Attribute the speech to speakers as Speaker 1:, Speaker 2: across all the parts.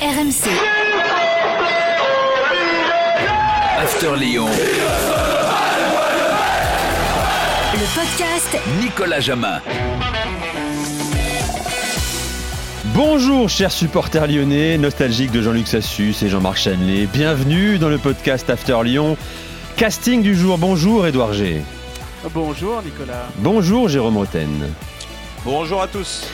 Speaker 1: RMC.
Speaker 2: After Lyon.
Speaker 1: Le podcast
Speaker 2: Nicolas Jamin.
Speaker 3: Bonjour chers supporters lyonnais, nostalgiques de Jean-Luc Sassus et Jean-Marc Chanelay. Bienvenue dans le podcast After Lyon. Casting du jour, bonjour Edouard G.
Speaker 4: Bonjour Nicolas.
Speaker 3: Bonjour Jérôme Roten.
Speaker 5: Bonjour à tous.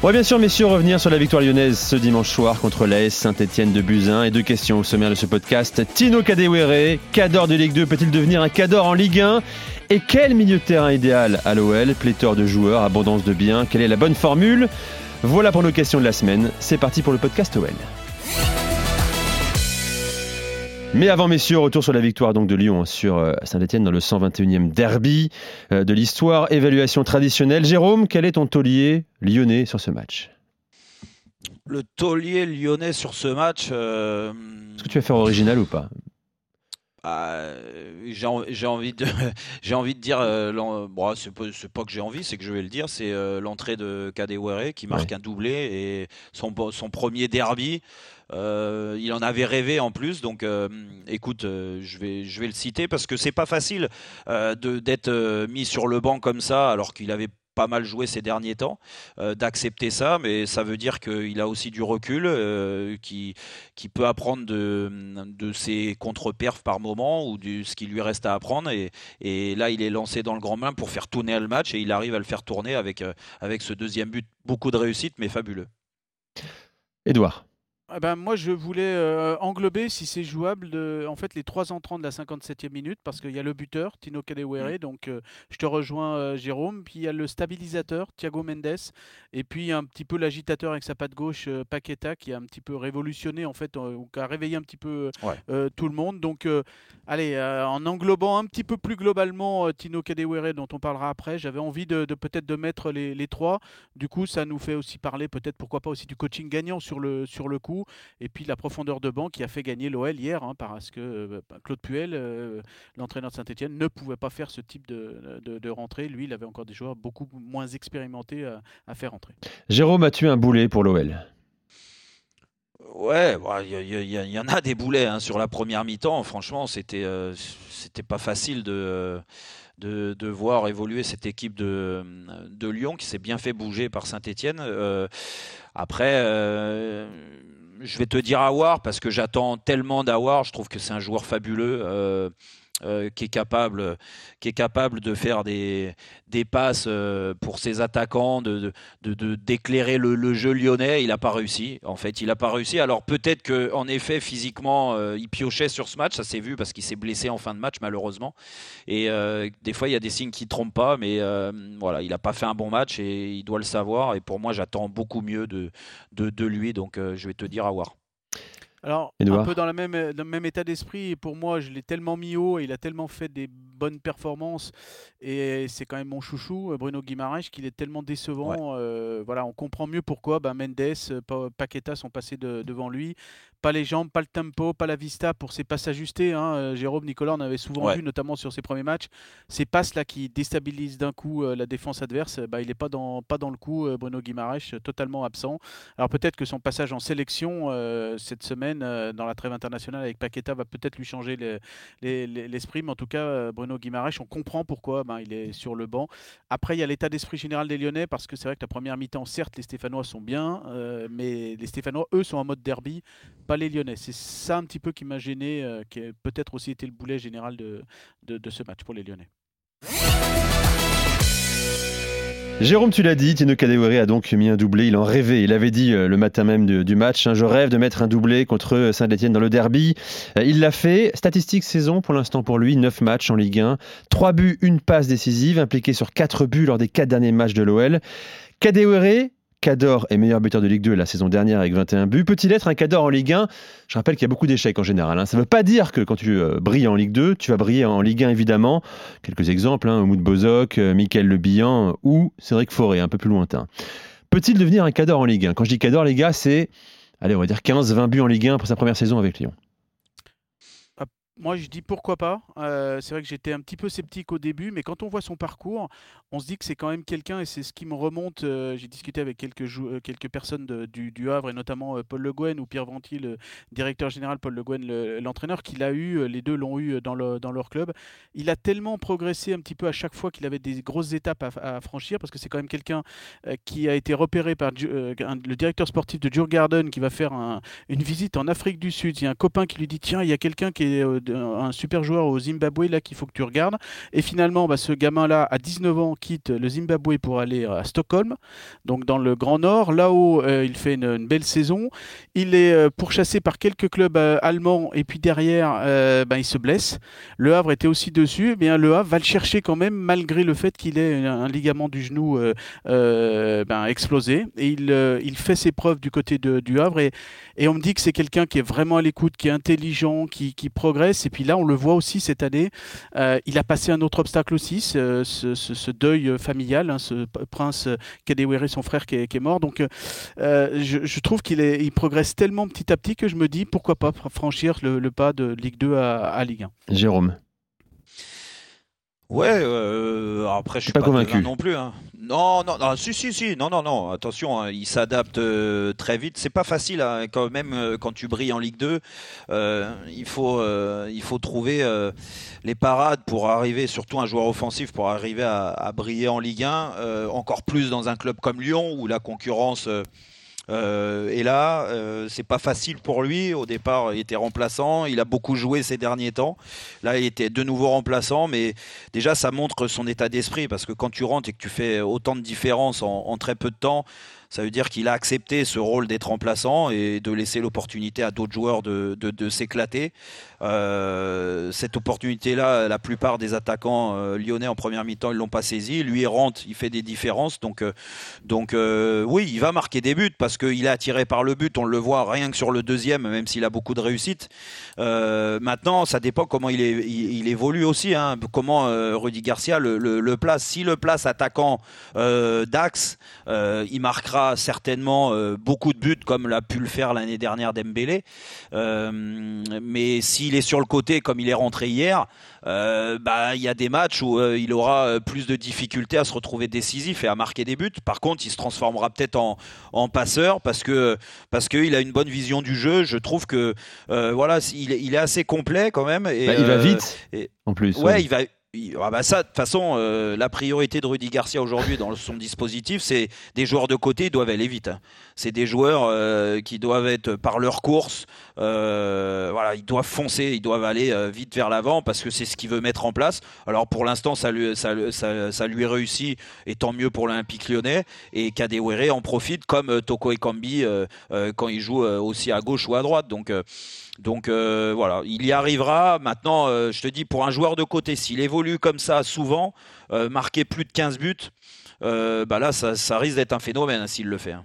Speaker 3: On bien sûr messieurs revenir sur la victoire lyonnaise ce dimanche soir contre l'AS Saint-Etienne de Buzyn et deux questions au sommaire de ce podcast. Tino Kadewere, cador de Ligue 2, peut-il devenir un cador en Ligue 1 Et quel milieu de terrain idéal à l'OL Pléthore de joueurs, abondance de biens, quelle est la bonne formule? Voilà pour nos questions de la semaine. C'est parti pour le podcast OL. Mais avant, messieurs, retour sur la victoire donc de Lyon hein, sur euh, Saint-Etienne dans le 121e derby euh, de l'histoire. Évaluation traditionnelle. Jérôme, quel est ton taulier lyonnais sur ce match?
Speaker 5: Le taulier lyonnais sur ce match. euh,
Speaker 3: Est-ce que tu vas faire original ou pas?
Speaker 5: Bah, j'ai en- j'ai envie de j'ai envie de dire euh, bon, c'est pas, que j'ai envie c'est que je vais le dire c'est euh, l'entrée de Kadewere qui marque
Speaker 3: Ouais.
Speaker 5: un doublé et son premier derby Euh, il en avait rêvé en plus donc euh, écoute euh, je vais le citer parce que c'est pas facile d'être mis sur le banc comme ça alors qu'il avait pas mal joué ces derniers temps, d'accepter ça, mais ça veut dire qu'il a aussi du recul, euh, qui, peut apprendre de, ses contre-perfs par moment ou de ce qui lui reste à apprendre. Et, là, il est lancé dans le grand bain pour faire tourner le match et il arrive à le faire tourner avec, avec ce deuxième but. Beaucoup de réussite, mais fabuleux.
Speaker 3: Edouard.
Speaker 4: Eh ben, moi, je voulais euh, englober, si c'est jouable, de, en fait, les trois entrants de la 57e minute, parce qu'il y a le buteur, Tino Kadewere, donc euh, je te rejoins, euh, Jérôme. Puis il y a le stabilisateur, Thiago Mendes, et puis un petit peu l'agitateur avec sa patte gauche, euh, Paqueta, qui a un petit peu révolutionné, en fait, euh, ou qui a réveillé un petit peu
Speaker 5: Ouais.
Speaker 4: euh, tout le monde. Donc, euh, allez, euh, en englobant un petit peu plus globalement euh, Tino Kadewere, dont on parlera après, j'avais envie de, de peut-être de mettre les, les trois. Du coup, ça nous fait aussi parler, peut-être, pourquoi pas aussi du coaching gagnant sur le, sur le coup. Et puis la profondeur de banc qui a fait gagner l'OL hier, hein, parce que euh, bah, Claude Puel, euh, l'entraîneur de Saint-Etienne, ne pouvait pas faire ce type de, de- de rentrée. Lui, il avait encore des joueurs beaucoup moins expérimentés à, à faire rentrer.
Speaker 3: Jérôme a tué un boulet pour l'OL.
Speaker 5: Ouais, bah, il y, il y en a des boulets hein, sur la première mi-temps. Franchement, c'était euh, c'était pas facile de, de, de voir évoluer cette équipe de, de Lyon qui s'est bien fait bouger par Saint-Etienne. après, euh, je vais te dire Awar parce que j'attends tellement d'Awar. Je trouve que c'est un joueur fabuleux. Euh, qui est capable, qui est capable de faire des, passes euh, pour ses attaquants, de, d'éclairer le, jeu lyonnais. Il n'a pas réussi. En fait, il n'a pas réussi. Alors peut-être que, en effet, physiquement, euh, il piochait sur ce match. Ça s'est vu parce qu'il s'est blessé en fin de match, malheureusement. Et des fois, il y a des signes qui ne trompent pas, mais voilà, il n'a pas fait un bon match et il doit le savoir. Et pour moi, j'attends beaucoup mieux de, de, de lui. Donc, je vais te dire à voir.
Speaker 4: Alors, un peu dans, la même, dans le même état d'esprit, pour moi, je l'ai tellement mis haut et il a tellement fait des bonnes performances. Et c'est quand même mon chouchou, euh, Bruno Guimaraes, qu'il est tellement décevant. euh, voilà, on comprend mieux pourquoi bah, Mendes, euh, Pa- Paqueta sont passés de- devant lui. Pas les jambes, pas le tempo, pas la vista pour ses passes ajustées. hein. Jérôme Nicolas, on avait souvent
Speaker 5: Ouais.
Speaker 4: vu, notamment sur ses premiers matchs, ces passes là qui déstabilisent d'un coup la défense adverse. bah, il n'est pas dans, pas dans le coup, Bruno Guimaraes, totalement absent. Alors peut-être que son passage en sélection euh, cette semaine dans la trêve internationale avec Paqueta va peut-être lui changer le- les- les- l'esprit, mais en tout cas euh, Bruno on comprend pourquoi ben, il est sur le banc. Après il y a l'état d'esprit général des Lyonnais parce que c'est vrai que la première mi-temps, certes les Stéphanois sont bien, euh, mais les Stéphanois eux sont en mode derby, pas les Lyonnais. C'est ça un petit peu qui m'a gêné, euh, qui a peut-être aussi été le boulet général de ce match pour les Lyonnais.
Speaker 3: Jérôme, tu l'as dit, Tino Kadewere a donc mis un doublé. Il en rêvait. Il avait dit euh, le matin même du match hein, Je rêve de mettre un doublé contre Saint-Etienne dans le derby. Euh, il l'a fait. Statistique saison pour l'instant pour lui 9 matchs en Ligue 1. 3 buts, une passe décisive, impliqué sur 4 buts lors des 4 derniers matchs de l'OL. Kadewere, Cador est meilleur buteur de Ligue 2 la saison dernière avec 21 buts. Peut-il être un Cador en Ligue 1 Je rappelle qu'il y a beaucoup d'échecs en général. hein. Ça ne veut pas dire que quand tu euh, brilles en Ligue 2, tu vas briller en Ligue 1 évidemment. Quelques exemples, hein, Moud Bozok, euh, Mickaël Le Bihan ou Cédric Forêt, un peu plus lointain. Peut-il devenir un Cador en Ligue 1 Quand je dis Cador, les gars, c'est, allez, on va dire 15-20 buts en Ligue 1 pour sa première saison avec Lyon.
Speaker 4: Moi, je dis pourquoi pas. Euh, c'est vrai que j'étais un petit peu sceptique au début, mais quand on voit son parcours, on se dit que c'est quand même quelqu'un, et c'est ce qui me remonte. euh, J'ai discuté avec quelques, jou- euh, quelques personnes du, du Havre, et notamment Paul Le Guen ou Pierre Ventil, le directeur général, Paul Le Guen, le- l'entraîneur, qu'il a eu, les deux l'ont eu dans, le- dans leur club. Il a tellement progressé un petit peu à chaque fois qu'il avait des grosses étapes à, franchir, parce que c'est quand même quelqu'un qui a été repéré par le directeur sportif de Djurgården, qui va faire un, une visite en Afrique du Sud. Il y a un copain qui lui dit Tiens, il y a quelqu'un qui est un super joueur au Zimbabwe là qu'il faut que tu regardes. Et finalement, bah, ce gamin-là, à 19 ans, quitte le Zimbabwe pour aller à Stockholm, donc dans le Grand Nord. Là-haut, euh, il fait une, belle saison. Il est euh, pourchassé par quelques clubs euh, allemands et puis derrière, euh, bah, il se blesse. Le Havre était aussi dessus. Eh bien, le Havre va le chercher quand même, malgré le fait qu'il ait un, ligament du genou euh, euh, ben, explosé. Et il, euh, il fait ses preuves du côté de- du Havre. Et, et on me dit que c'est quelqu'un qui est vraiment à l'écoute, qui est intelligent, qui, qui progresse. Et puis là, on le voit aussi cette année. Euh, il a passé un autre obstacle aussi, ce, ce- ce- ce deuil familial, hein, ce prince Kadewere, son frère qui est, qui est mort. Donc, euh, je, je trouve qu'il est, il progresse tellement petit à petit que je me dis pourquoi pas fr- franchir le, le pas de Ligue 2 à, à Ligue 1.
Speaker 3: Jérôme.
Speaker 5: Ouais, euh, après je suis
Speaker 3: Pas
Speaker 5: pas,
Speaker 3: convaincu.
Speaker 5: non plus. hein. Non, non, non, si, si, si, non, non, non. Attention, hein, il s'adapte euh, très vite. C'est pas facile hein, quand même euh, quand tu brilles en Ligue 2. euh, il faut, il faut trouver les parades pour arriver, surtout un joueur offensif pour arriver à, à briller en Ligue 1. euh, encore plus dans un club comme Lyon où la concurrence. Euh, et là, euh, c'est pas facile pour lui. Au départ, il était remplaçant. Il a beaucoup joué ces derniers temps. Là, il était de nouveau remplaçant, mais déjà, ça montre son état d'esprit parce que quand tu rentres et que tu fais autant de différence en, très peu de temps, ça veut dire qu'il a accepté ce rôle d'être remplaçant et de laisser l'opportunité à d'autres joueurs de s'éclater. Euh, cette opportunité-là, la plupart des attaquants euh, lyonnais en première mi-temps, ils l'ont pas saisi. Lui, il rentre, il fait des différences. Donc, euh, donc oui, il va marquer des buts parce qu'il est attiré par le but. On le voit rien que sur le deuxième, même s'il a beaucoup de réussite. Maintenant, ça dépend comment il, évolue aussi. hein. comment Rudy Garcia le, le- le place. Si le place attaquant d'axe, il marquera certainement beaucoup de buts comme l'a pu le faire l'année dernière Dembélé. Mais s'il est sur le côté comme il est rentré hier, euh, bah il y a des matchs où euh, il aura euh, plus de difficultés à se retrouver décisif et à marquer des buts. Par contre, il se transformera peut-être en, en passeur parce que parce qu'il a une bonne vision du jeu. Je trouve que euh, voilà, il est, il est assez complet quand même. Et,
Speaker 3: Bah, il va vite,
Speaker 5: et-
Speaker 3: en plus.
Speaker 5: Ouais, il va. Ah bah ça, de toute façon, euh, la priorité de Rudy Garcia aujourd'hui dans son dispositif, c'est des joueurs de côté, ils doivent aller vite. hein. C'est des joueurs euh, qui doivent être par leur course, euh, voilà, ils doivent foncer, ils doivent aller vite vers l'avant parce que c'est ce qu'il veut mettre en place. Alors pour l'instant, ça lui, ça, ça, lui réussit, et tant mieux pour l'Olympique lyonnais. Et Kadewere en profite comme Toko Ekambi quand il joue aussi à gauche ou à droite. Donc donc voilà, il y arrivera. Maintenant, je te dis, pour un joueur de côté, s'il évolue comme ça souvent, euh, marquer plus de 15 buts, euh, bah là, ça, risque d'être un phénomène hein, s'il le fait. hein.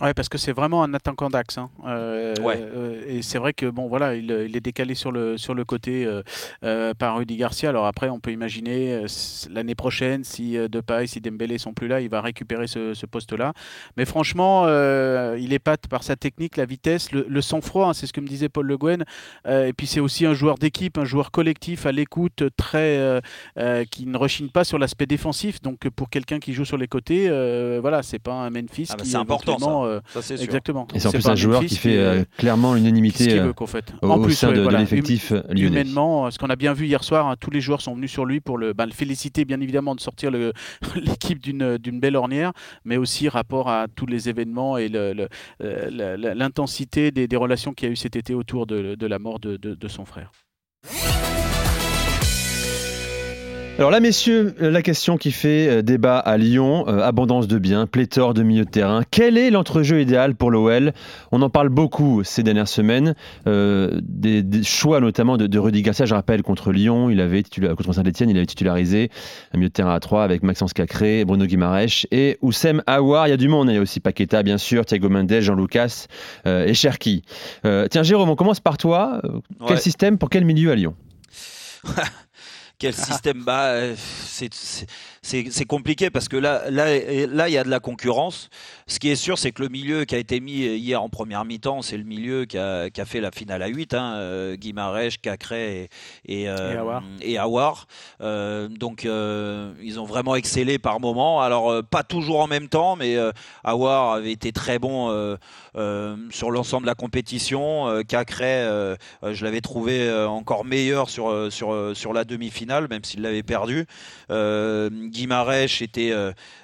Speaker 4: Ouais, parce que c'est vraiment un attaquant d'axe. hein. Euh,
Speaker 5: Ouais.
Speaker 4: euh, et c'est vrai que bon, voilà, il, il est décalé sur le sur le côté euh, euh, par Rudy Garcia. Alors après, on peut imaginer euh, l'année prochaine, si euh, Depay, si Dembélé sont plus là, il va récupérer ce, ce poste-là. Mais franchement, euh, il épate par sa technique, la vitesse, le, le sang-froid. hein, c'est ce que me disait Paul Le Guen. Euh, et puis c'est aussi un joueur d'équipe, un joueur collectif à l'écoute, très euh, euh, qui ne rechigne pas sur l'aspect défensif. Donc pour quelqu'un qui joue sur les côtés, euh, voilà, c'est pas un Memphis
Speaker 5: Ah bah,
Speaker 4: qui
Speaker 5: c'est important,
Speaker 4: euh,
Speaker 5: Ça, c'est sûr.
Speaker 4: Exactement.
Speaker 3: Et c'est en plus un joueur qui fait euh, clairement l'unanimité euh,
Speaker 4: fait.
Speaker 3: au,
Speaker 4: En
Speaker 3: au
Speaker 4: plus,
Speaker 3: sein
Speaker 4: ouais,
Speaker 3: de, l'effectif
Speaker 4: hum-
Speaker 3: lyonnais.
Speaker 4: Humainement, ce qu'on a bien vu hier soir, hein, tous les joueurs sont venus sur lui pour le, ben, le féliciter, bien évidemment, de sortir l'équipe d'une belle ornière, mais aussi rapport à tous les événements et euh, l'intensité des, des relations qu'il y a eu cet été autour de, de la mort de, de- de son frère.
Speaker 3: Alors là, messieurs, euh, la question qui fait euh, débat à Lyon, euh, abondance de biens, pléthore de milieux de terrain. Quel est l'entrejeu idéal pour l'OL On en parle beaucoup ces dernières semaines. euh, des, des choix notamment de, de Rudy Garcia. Je rappelle contre Lyon, il avait titula- contre Saint-Etienne, il avait titularisé un milieu de terrain à 3 avec Maxence Cacré, Bruno Guimaraes et Oussem Aouar. Il y a du monde. hein. Il y a aussi Paqueta, bien sûr, Thiago Mendes, Jean-Lucas euh, et Cherki. Tiens, Jérôme, on commence par toi. Quel
Speaker 5: Ouais.
Speaker 3: système pour quel milieu à Lyon?
Speaker 5: quel système bah, euh, c'est compliqué parce que là, là, là, il y a de la concurrence. Ce qui est sûr, c'est que le milieu qui a été mis hier en première mi-temps, c'est le milieu qui a, qui a, fait la finale à 8, hein, euh, Guimarèche, Cacré et, et, euh, et Awar. Euh, donc, euh, ils ont vraiment excellé par moment. Alors, pas toujours en même temps, mais Awar avait été très bon sur l'ensemble de la compétition. Cacré, je l'avais trouvé encore meilleur sur, sur, sur la demi-finale, même s'il l'avait perdu. Guimarèche était,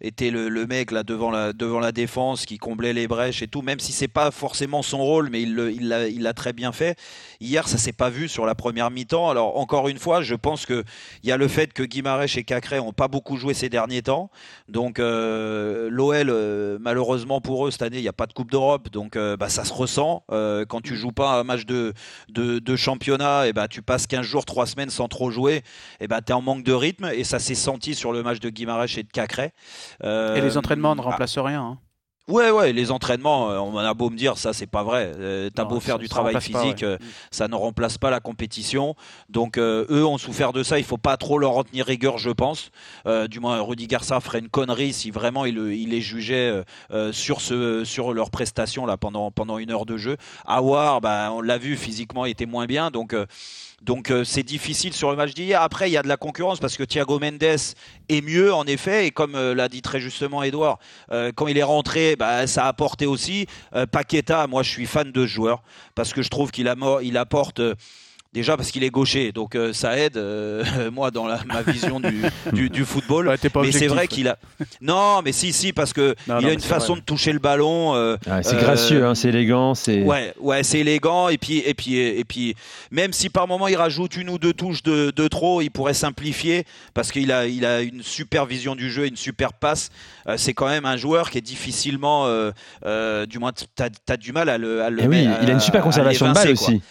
Speaker 5: était le, le, mec là devant la, devant la défense qui comblait les brèches et tout, même si c'est pas forcément son rôle, mais il l'a il il très bien fait. Hier, ça s'est pas vu sur la première mi-temps. Alors, encore une fois, je pense qu'il y a le fait que Guimarèche et Cacré ont pas beaucoup joué ces derniers temps. Donc, euh, l'OL, euh, malheureusement pour eux, cette année, il n'y a pas de Coupe d'Europe. Donc, euh, bah, ça se ressent. quand tu joues pas un match de, de, de championnat, et bah, tu passes 15 jours, 3 semaines sans trop jouer, et bah, tu es en manque de rythme. Et ça s'est senti sur le match de Guimarèche et de Cacré.
Speaker 4: et les entraînements ne remplacent rien. Hein.
Speaker 5: Ouais, ouais, les entraînements, euh, on a beau me dire ça, c'est pas vrai. Euh, T'as beau faire du travail physique, euh, ça ne remplace pas la compétition. Donc eux ont souffert de ça. Il faut pas trop leur en tenir rigueur, je pense. du moins, Rudy Garcia ferait une connerie si vraiment il, il les jugeait sur ce, sur leur prestation là pendant pendant une heure de jeu. Awar, bah, on l'a vu physiquement, il était moins bien, donc donc euh, c'est difficile sur le match d'hier. Après, il y a de la concurrence parce que Thiago Mendes est mieux en effet. Et comme euh, l'a dit très justement Edouard, euh, quand il est rentré, bah, ça a apporté aussi. Paqueta, moi je suis fan de ce joueur parce que je trouve qu'il il apporte Déjà parce qu'il est gaucher, donc euh, ça aide, euh, moi, dans la, ma vision du, du, football. mais c'est vrai qu'il a. Non, mais si, si, parce que il a une façon de toucher le ballon. Euh,
Speaker 3: ah, c'est gracieux, hein, c'est élégant, c'est.
Speaker 5: Ouais, ouais, c'est élégant. Et puis, et puis, et puis, même si par moment il rajoute une ou deux touches de, de trop, il pourrait simplifier parce qu'il a, il a une super vision du jeu, une super passe. c'est quand même un joueur qui est difficilement, du moins, t'as as du mal à le. À le
Speaker 3: eh oui, il a une super conservation de balle aussi.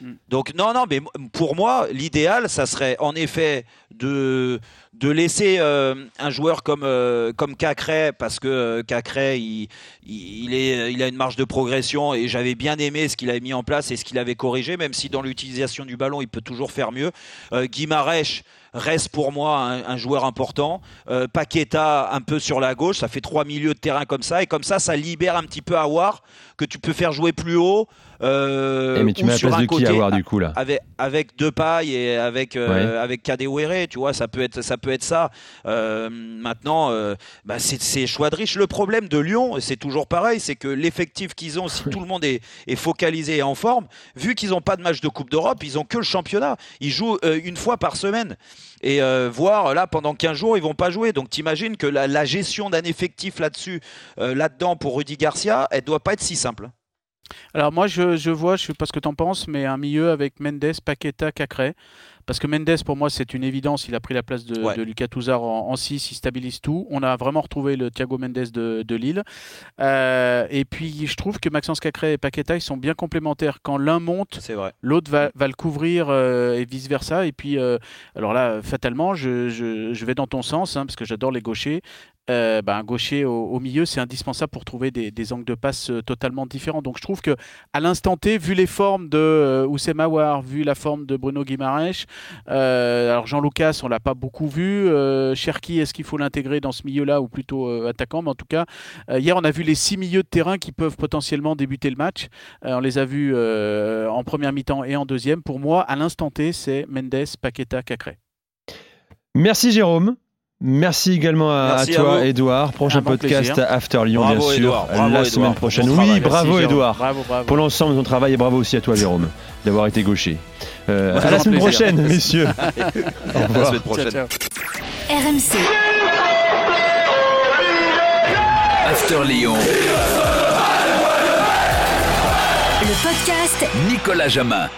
Speaker 5: Mm. Donc non, non, mais pour moi, l'idéal, ça serait en effet de, de laisser euh, un joueur comme, euh, comme Cacré, parce que euh, Cacré, il, il, est, il a une marge de progression et j'avais bien aimé ce qu'il avait mis en place et ce qu'il avait corrigé, même si dans l'utilisation du ballon, il peut toujours faire mieux. Guimarèche, reste pour moi un, joueur important. Paqueta un peu sur la gauche, ça fait trois milieux de terrain comme ça et comme ça, ça libère un petit peu Awar que tu peux faire jouer plus haut.
Speaker 3: Euh, eh, mais tu mets la place de qui avoir du coup là?
Speaker 5: Avec avec Depay et avec euh, avec Kadewere, tu vois, ça peut être ça peut être ça. Euh, maintenant, euh, bah, c'est choix de riche. Le problème de Lyon, c'est toujours pareil, c'est que l'effectif qu'ils ont, si tout le monde est, est focalisé et en forme, vu qu'ils n'ont pas de match de Coupe d'Europe, ils ont que le championnat. Ils jouent une fois par semaine et euh, voir là pendant 15 jours ils vont pas jouer donc t'imagines que la, la gestion d'un effectif là-dessus là-dedans pour Rudy Garcia elle doit pas être si simple
Speaker 4: alors moi je, je vois, je sais pas ce que tu en penses, mais un milieu avec Mendes, Paqueta, Cacré. Parce que Mendes, pour moi, c'est une évidence. Il a pris la place de, Lucas Touzard en 6, il stabilise tout. On a vraiment retrouvé le Thiago Mendes de, de Lille. Euh, et puis, je trouve que Maxence Cacré et Paqueta, ils sont bien complémentaires. Quand l'un monte, l'autre va, va, le couvrir euh, et vice-versa. Et puis, euh, alors là, fatalement, je, je, je, vais dans ton sens, hein, parce que j'adore les gauchers. Euh, un gaucher au, milieu, c'est indispensable pour trouver des, angles de passe euh, totalement différents. Donc je trouve que à l'instant T, vu les formes de euh, Oussem Aouar, vu la forme de Bruno Guimaraes, alors Jean Lucas, on l'a pas beaucoup vu. Cherki, est-ce qu'il faut l'intégrer dans ce milieu-là ou plutôt attaquant? Mais en tout cas, hier on a vu les six milieux de terrain qui peuvent potentiellement débuter le match. on les a vus en première mi-temps et en deuxième. Pour moi, à l'instant T, c'est Mendes, Paqueta, Cacré.
Speaker 3: Merci Jérôme. Merci également à, toi, Edouard. Prochain podcast After Lyon, bien sûr, la semaine prochaine. oui, bravo, Edouard. Pour l'ensemble de ton travail et bravo aussi à toi, Jérôme, d'avoir été gaucher. Euh, à la semaine prochaine, messieurs.
Speaker 5: Au revoir. À la semaine prochaine. RMC.
Speaker 2: After Lyon.
Speaker 1: Le podcast
Speaker 2: Nicolas Jamin.